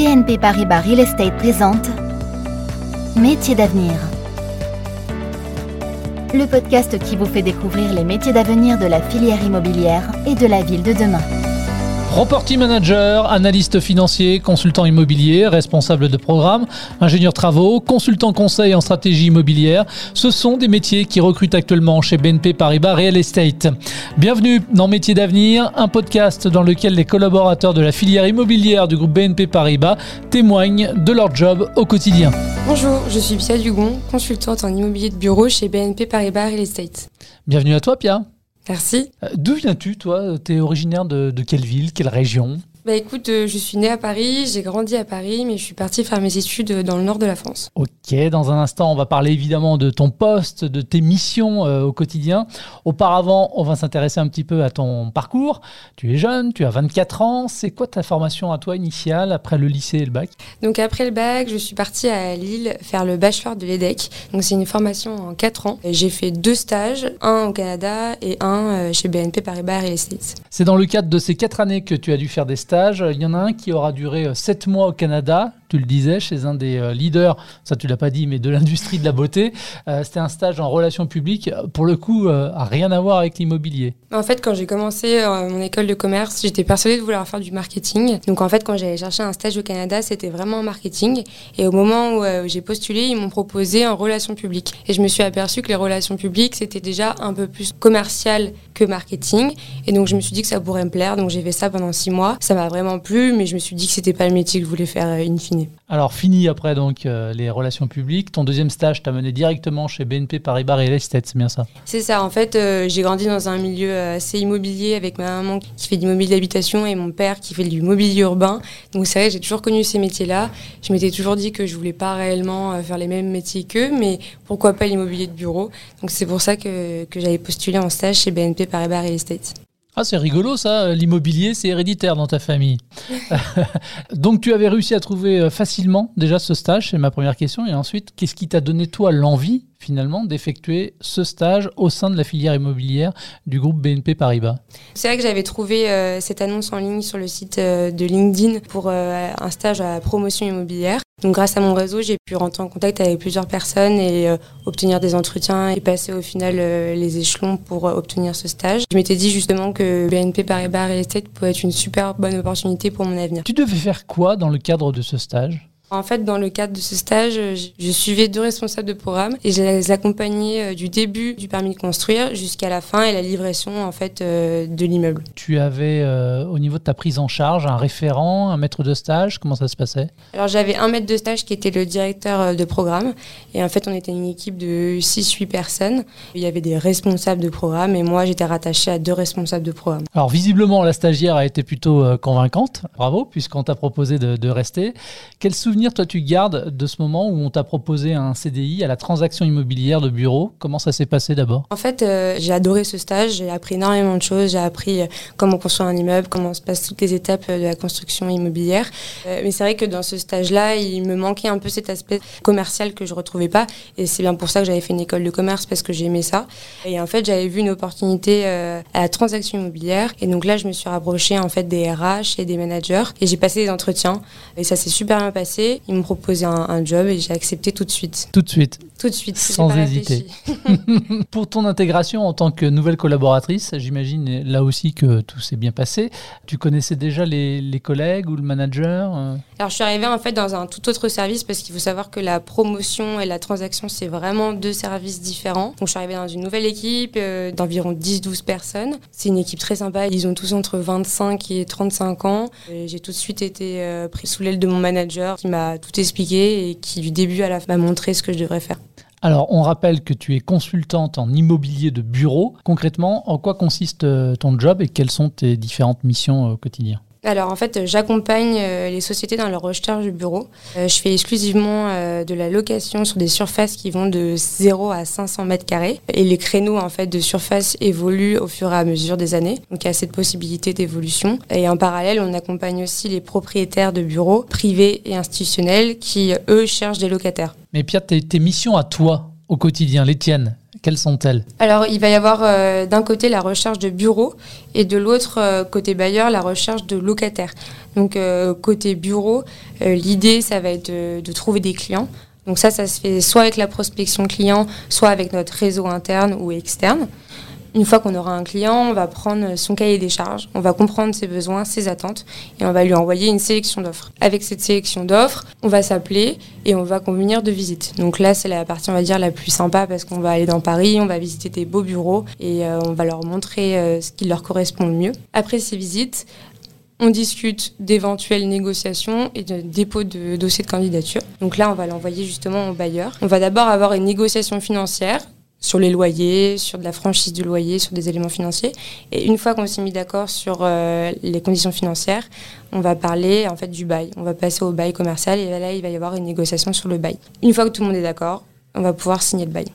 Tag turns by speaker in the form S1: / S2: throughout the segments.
S1: BNP Paribas Real Estate présente Métiers d'avenir. Le podcast qui vous fait découvrir les métiers d'avenir de la filière immobilière et de la ville de demain.
S2: Property manager, analyste financier, consultant immobilier, responsable de programme, ingénieur travaux, consultant conseil en stratégie immobilière, ce sont des métiers qui recrutent actuellement chez BNP Paribas Real Estate. Bienvenue dans Métiers d'avenir, un podcast dans lequel les collaborateurs de la filière immobilière du groupe BNP Paribas témoignent de leur job au quotidien.
S3: Bonjour, je suis Pia Dugon, consultante en immobilier de bureau chez BNP Paribas Real Estate.
S2: Bienvenue à toi Pia.
S3: Merci.
S2: Euh, D'où viens-tu, toi Tu originaire de quelle ville, quelle région?
S3: Bah écoute, euh, je suis née à Paris, j'ai grandi à Paris, mais je suis partie faire mes études euh, dans le nord de la France.
S2: Ok, dans un instant, on va parler évidemment de ton poste, de tes missions euh, au quotidien. Auparavant, on va s'intéresser un petit peu à ton parcours. Tu es jeune, tu as 24 ans. C'est quoi ta formation à toi initiale après le lycée et le bac?
S3: Donc après le bac, je suis partie à Lille faire le bachelor de l'EDEC. Donc c'est une formation en 4 ans. J'ai fait deux stages, un au Canada et un chez BNP Paribas Real Estate.
S2: C'est dans le cadre de ces quatre années que tu as dû faire des stages. Il y en a un qui aura duré 7 mois au Canada, tu le disais, chez un des euh, leaders, ça tu l'as pas dit, mais de l'industrie de la beauté. Euh, C'était un stage en relations publiques, pour le coup, euh, rien à voir avec l'immobilier.
S3: En fait, quand j'ai commencé euh, mon école de commerce, j'étais persuadée de vouloir faire du marketing. Donc en fait, quand j'allais chercher un stage au Canada, c'était vraiment en marketing. Et au moment où j'ai postulé, ils m'ont proposé en relations publiques. Et je me suis aperçue que les relations publiques, c'était déjà un peu plus commercial que marketing. Et donc je me suis dit que ça pourrait me plaire. Donc j'ai fait ça pendant six mois. Ça m'a vraiment plu, mais je me suis dit que c'était pas le métier que je voulais faire in fine.
S2: Alors, fini après donc euh, les relations publiques. Ton deuxième stage t'a mené directement chez BNP Paribas Real Estate, c'est bien ça?
S3: C'est ça, en fait, euh, j'ai grandi dans un milieu assez immobilier avec ma maman qui fait du mobilier d'habitation et mon père qui fait du mobilier urbain. Donc c'est vrai, j'ai toujours connu ces métiers-là. Je m'étais toujours dit que je voulais pas réellement euh, faire les mêmes métiers qu'eux, mais pourquoi pas l'immobilier de bureau? Donc c'est pour ça que, que j'avais postulé en stage chez BNP Paribas Real Estate.
S2: Ah, c'est rigolo ça, l'immobilier, c'est héréditaire dans ta famille. Donc, tu avais réussi à trouver euh, facilement déjà ce stage, c'est ma première question. Et ensuite, qu'est-ce qui t'a donné, toi, l'envie, finalement, d'effectuer ce stage au sein de la filière immobilière du groupe BNP Paribas?
S3: C'est vrai que j'avais trouvé euh, cette annonce en ligne sur le site euh, de LinkedIn pour euh, un stage à promotion immobilière. Donc grâce à mon réseau, j'ai pu rentrer en contact avec plusieurs personnes et euh, obtenir des entretiens et passer au final euh, les échelons pour euh, obtenir ce stage. Je m'étais dit justement que BNP Paribas Real Estate pouvait être une super bonne opportunité pour mon avenir.
S2: Tu devais faire quoi dans le cadre de ce stage?
S3: En fait, dans le cadre de ce stage, euh, je suivais deux responsables de programme et je les accompagnais euh, du début du permis de construire jusqu'à la fin et la livraison en fait euh, de l'immeuble.
S2: Tu avais, euh, au niveau de ta prise en charge, un référent, un maître de stage? Comment ça se passait?
S3: Alors j'avais un maître de stage qui était le directeur de programme et en fait on était une équipe de 6-8 personnes. Il y avait des responsables de programme et moi j'étais rattachée à deux responsables de programme.
S2: Alors visiblement, la stagiaire a été plutôt convaincante. Bravo, puisqu'on t'a proposé de, de rester. Quel souvenir, toi, tu gardes de ce moment où on t'a proposé un CDI à la transaction immobilière de bureau Comment ça s'est passé d'abord?
S3: En fait, euh, j'ai adoré ce stage, j'ai appris énormément de choses, j'ai appris euh, comment construire un immeuble, comment se passent toutes les étapes euh, de la construction immobilière. Mais c'est vrai que dans ce stage-là, il me manquait un peu cet aspect commercial que je retrouvais pas. Et c'est bien pour ça que j'avais fait une école de commerce parce que j'aimais ça. Et en fait, j'avais vu une opportunité à la transaction immobilière. Et donc là, je me suis rapprochée en fait des RH et des managers et j'ai passé des entretiens. Et ça s'est super bien passé. Ils m'ont proposé un, un job et j'ai accepté tout de suite.
S2: Tout de suite.
S3: Tout de suite.
S2: Sans
S3: pas
S2: hésiter. Pour ton intégration en tant que nouvelle collaboratrice, j'imagine là aussi que tout s'est bien passé. Tu connaissais déjà les, les collègues ou le manager euh
S3: Alors je suis arrivée en fait dans un tout autre service parce qu'il faut savoir que la promotion et la transaction c'est vraiment deux services différents. Donc je suis arrivée dans une nouvelle équipe euh, d'environ 10-12 personnes. C'est une équipe très sympa, ils ont tous entre 25 et 35 ans. J'ai tout de suite été euh, pris sous l'aile de mon manager qui m'a tout expliqué et qui du début à la fin m'a montré ce que je devrais faire.
S2: Alors, on rappelle que tu es consultante en immobilier de bureau. Concrètement, en quoi consiste euh, ton job et quelles sont tes différentes missions euh, au quotidien?
S3: Alors en fait, j'accompagne euh, les sociétés dans leur recherche du bureau. Euh, je fais exclusivement euh, de la location sur des surfaces qui vont de 0 à 500 mètres carrés. Et les créneaux en fait de surface évoluent au fur et à mesure des années. Donc il y a cette possibilité d'évolution. Et en parallèle, on accompagne aussi les propriétaires de bureaux privés et institutionnels qui, eux, cherchent des locataires.
S2: Mais Pierre, tes missions à toi au quotidien, les tiennes, Quelles sont-elles?
S3: Alors, il va y avoir euh, d'un côté la recherche de bureaux et de l'autre euh, côté bailleur la recherche de locataires. Donc, euh, côté bureau, l'idée, ça va être de, trouver des clients. Donc ça, ça se fait soit avec la prospection client, soit avec notre réseau interne ou externe. Une fois qu'on aura un client, on va prendre son cahier des charges, on va comprendre ses besoins, ses attentes et on va lui envoyer une sélection d'offres. Avec cette sélection d'offres, on va s'appeler et on va convenir de visite. Donc là, c'est la partie, on va dire, la plus sympa parce qu'on va aller dans Paris, on va visiter des beaux bureaux et euh, on va leur montrer euh, ce qui leur correspond le mieux. Après ces visites, on discute d'éventuelles négociations et de dépôt de dossiers de candidature. Donc là, on va l'envoyer justement au bailleur. On va d'abord avoir une négociation financière sur les loyers, sur de la franchise du loyer, sur des éléments financiers. Et une fois qu'on s'est mis d'accord sur euh, les conditions financières, on va parler en fait du bail. On va passer au bail commercial et là il va y avoir une négociation sur le bail. Une fois que tout le monde est d'accord, on va pouvoir signer le bail.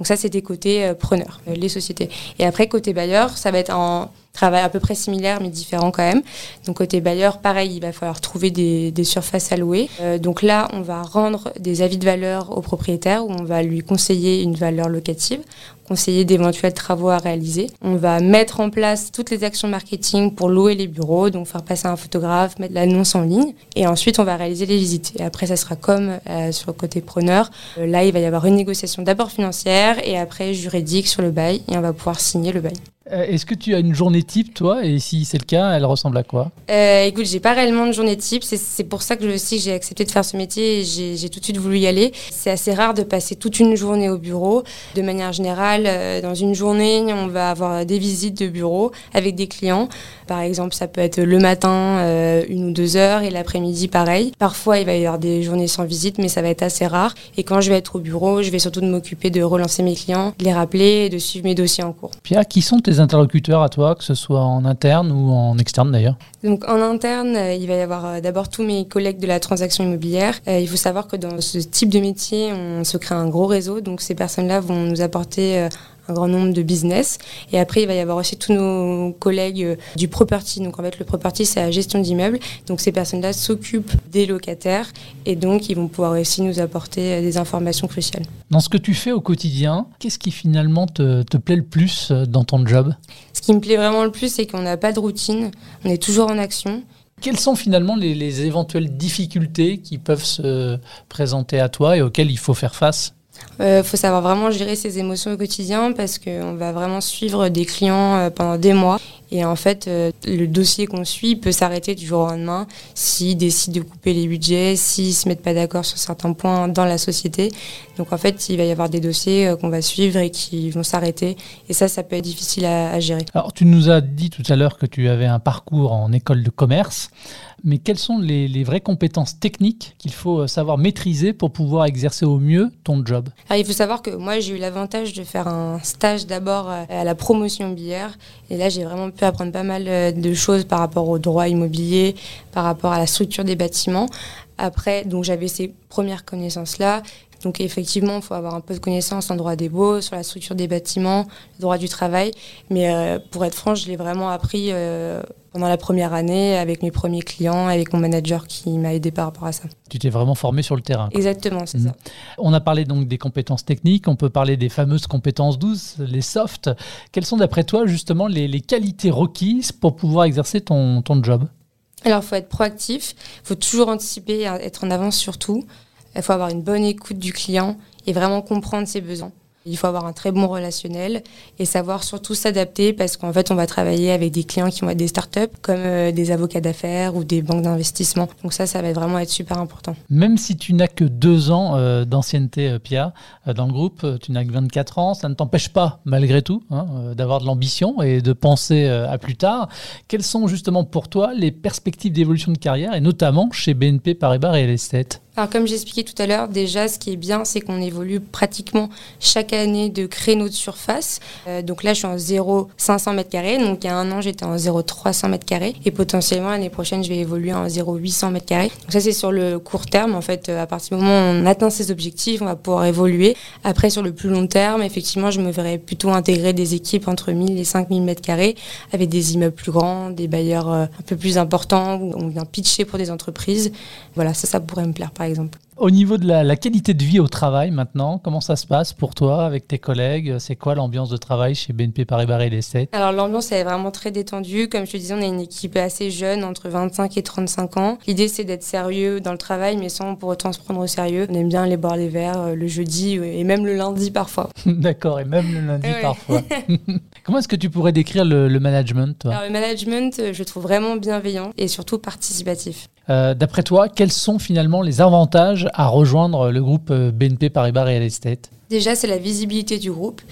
S3: Donc ça c'était côté euh, preneur, euh, les sociétés. Et après côté bailleur, ça va être en travail à peu près similaire mais différent quand même. Donc côté bailleur, pareil, il va falloir trouver des, surfaces à louer. Euh, donc là, on va rendre des avis de valeur au propriétaire où on va lui conseiller une valeur locative conseiller d'éventuels travaux à réaliser. On va mettre en place toutes les actions marketing pour louer les bureaux, donc faire passer un photographe, mettre l'annonce en ligne. Et ensuite, on va réaliser les visites. Et après, ça sera comme euh, sur le côté preneur. Euh, là, il va y avoir une négociation d'abord financière et après juridique sur le bail et on va pouvoir signer le bail.
S2: Euh, est-ce que tu as une journée type, toi Et si c'est le cas, elle ressemble à quoi
S3: euh, Écoute, j'ai pas réellement de journée type. C'est pour ça que je, aussi j'ai accepté de faire ce métier et j'ai tout de suite voulu y aller. C'est assez rare de passer toute une journée au bureau. De manière générale, euh, dans une journée, on va avoir des visites de bureau avec des clients. Par exemple, ça peut être le matin, euh, une ou deux heures, et l'après-midi, pareil. Parfois, il va y avoir des journées sans visite, mais ça va être assez rare. Et quand je vais être au bureau, je vais surtout m'occuper de relancer mes clients, de les rappeler et de suivre mes dossiers en cours.
S2: Pierre, qui sont tes interlocuteurs à toi, que ce soit en interne ou en externe d'ailleurs
S3: Donc en interne, euh, il va y avoir euh, d'abord tous mes collègues de la transaction immobilière. il faut savoir que dans ce type de métier, on se crée un gros réseau. Donc ces personnes-là vont nous apporter un grand nombre de business. Et après, il va y avoir aussi tous nos collègues euh, du property. Donc en fait, le property, c'est la gestion d'immeubles. Donc ces personnes-là s'occupent des locataires et donc ils vont pouvoir aussi nous apporter euh, des informations cruciales.
S2: Dans ce que tu fais au quotidien, qu'est-ce qui finalement te, te plaît le plus euh, dans ton job?
S3: Ce qui me plaît vraiment le plus, c'est qu'on n'a pas de routine. On est toujours en action.
S2: Quelles sont finalement les, les, éventuelles difficultés qui peuvent se présenter à toi et auxquelles il faut faire face?
S3: Il euh, faut savoir vraiment gérer ses émotions au quotidien parce qu'on va vraiment suivre des clients euh, pendant des mois. Et en fait, euh, le dossier qu'on suit peut s'arrêter du jour au lendemain s'ils décident de couper les budgets, s'ils ne se mettent pas d'accord sur certains points dans la société. Donc en fait, il va y avoir des dossiers qu'on va suivre et qui vont s'arrêter. Et ça, ça peut être difficile à, à gérer.
S2: Alors, tu nous as dit tout à l'heure que tu avais un parcours en école de commerce mais quelles sont les, vraies compétences techniques qu'il faut euh, savoir maîtriser pour pouvoir exercer au mieux ton job?
S3: Il faut savoir que moi, j'ai eu l'avantage de faire un stage d'abord euh, à la promotion immobilière. Et là, j'ai vraiment apprendre pas mal euh, de choses par rapport au droit immobilier, par rapport à la structure des bâtiments. Après, donc j'avais ces premières connaissances-là. Donc effectivement, il faut avoir un peu de connaissances en droit des baux, sur la structure des bâtiments, le droit du travail. Mais pour être franche, je l'ai vraiment appris pendant la première année avec mes premiers clients, avec mon manager qui m'a aidé par rapport à ça.
S2: Tu t'es vraiment formé sur le terrain.
S3: Exactement, c'est mhm. ça.
S2: On a parlé donc des compétences techniques, on peut parler des fameuses compétences douces, les softs. Quelles sont d'après toi justement les, qualités requises pour pouvoir exercer ton, ton job?
S3: Alors il faut être proactif, il faut toujours anticiper, être en avance sur tout. Il faut avoir une bonne écoute du client et vraiment comprendre ses besoins. Il faut avoir un très bon relationnel et savoir surtout s'adapter parce qu'en fait, on va travailler avec des clients qui vont être des startups comme euh, des avocats d'affaires ou des banques d'investissement. Donc ça, ça va vraiment être super important.
S2: Même si tu n'as que deux ans euh, d'ancienneté, euh, Pia, dans le groupe, tu n'as que 24 ans, ça ne t'empêche pas, malgré tout, hein, d'avoir de l'ambition et de penser à plus tard. Quelles sont justement pour toi les perspectives d'évolution de carrière et notamment chez BNP Paribas Real Estate?
S3: Alors comme j'expliquais tout à l'heure, déjà ce qui est bien, c'est qu'on évolue pratiquement chaque année de créneaux de surface. Euh, donc là, je suis en 0,500 m carrés. Donc il y a un an, j'étais en 0,300 m carrés. Et potentiellement, l'année prochaine, je vais évoluer en 0,800 m carrés. Donc ça, c'est sur le court terme. En fait, euh, à partir du moment où on atteint ces objectifs, on va pouvoir évoluer. Après, sur le plus long terme, effectivement, je me verrais plutôt intégrer des équipes entre 1000 et 5000 m avec des immeubles plus grands, des bailleurs euh, un peu plus importants où on vient pitcher pour des entreprises. Voilà, ça, ça pourrait me plaire, par exemple. Exemple.
S2: Au niveau de la, qualité de vie au travail maintenant, comment ça se passe pour toi avec tes collègues? C'est quoi l'ambiance de travail chez BNP Paribas Real Estate
S3: Alors l'ambiance est vraiment très détendue. Comme je te disais, on est une équipe assez jeune, entre 25 et 35 ans. L'idée c'est d'être sérieux dans le travail, mais sans pour autant se prendre au sérieux. On aime bien aller boire les verres euh, le jeudi et même le lundi parfois.
S2: D'accord, et même le lundi parfois. comment est-ce que tu pourrais décrire le, management toi?
S3: Alors, Le management, euh, je trouve vraiment bienveillant et surtout participatif.
S2: Euh, d'après toi, quels sont finalement les avantages à rejoindre le groupe euh, BNP Paribas Real Estate
S3: Déjà, c'est la visibilité du groupe,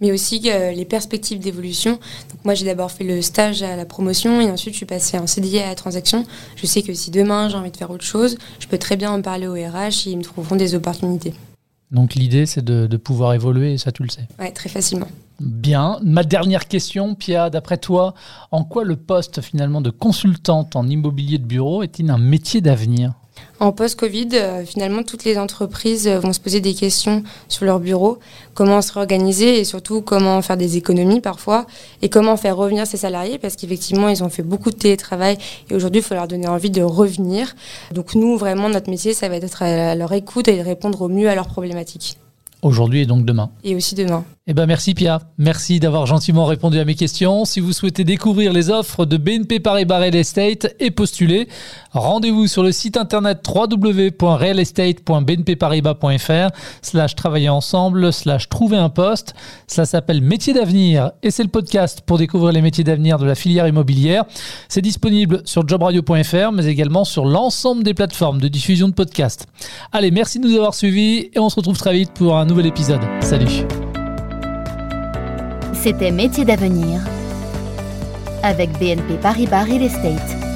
S3: mais aussi euh, les perspectives d'évolution. Donc moi, j'ai d'abord fait le stage à la promotion et ensuite je suis passée en CDI à la transaction. Je sais que si demain j'ai envie de faire autre chose, je peux très bien en parler au RH et ils me trouveront des opportunités.
S2: Donc l'idée, c'est de, pouvoir évoluer et ça, tu le sais.
S3: Oui, très facilement.
S2: Bien. Ma dernière question, Pia, d'après toi, en quoi le poste finalement de consultante en immobilier de bureau est-il un métier d'avenir?
S3: En post-Covid, euh, finalement, toutes les entreprises euh, vont se poser des questions sur leur bureau, comment se réorganiser et surtout comment faire des économies parfois et comment faire revenir ces salariés? Parce qu'effectivement, ils ont fait beaucoup de télétravail et aujourd'hui, il faut leur donner envie de revenir. Donc nous, vraiment, notre métier, ça va être à leur écoute et de répondre au mieux à leurs problématiques.
S2: Aujourd'hui et donc demain.
S3: Et aussi demain.
S2: Eh ben merci Pia, merci d'avoir gentiment répondu à mes questions. Si vous souhaitez découvrir les offres de BNP Paribas Real Estate et postuler, rendez-vous sur le site internet www.realestate.bnpparibas.fr slash travailler ensemble slash trouver un poste. Cela s'appelle Métier d'avenir et c'est le podcast pour découvrir les métiers d'avenir de la filière immobilière. C'est disponible sur jobradio.fr mais également sur l'ensemble des plateformes de diffusion de podcasts. Allez, merci de nous avoir suivis et on se retrouve très vite pour un Salut
S1: C'était Métier d'avenir avec BNP Paribas Real Estate.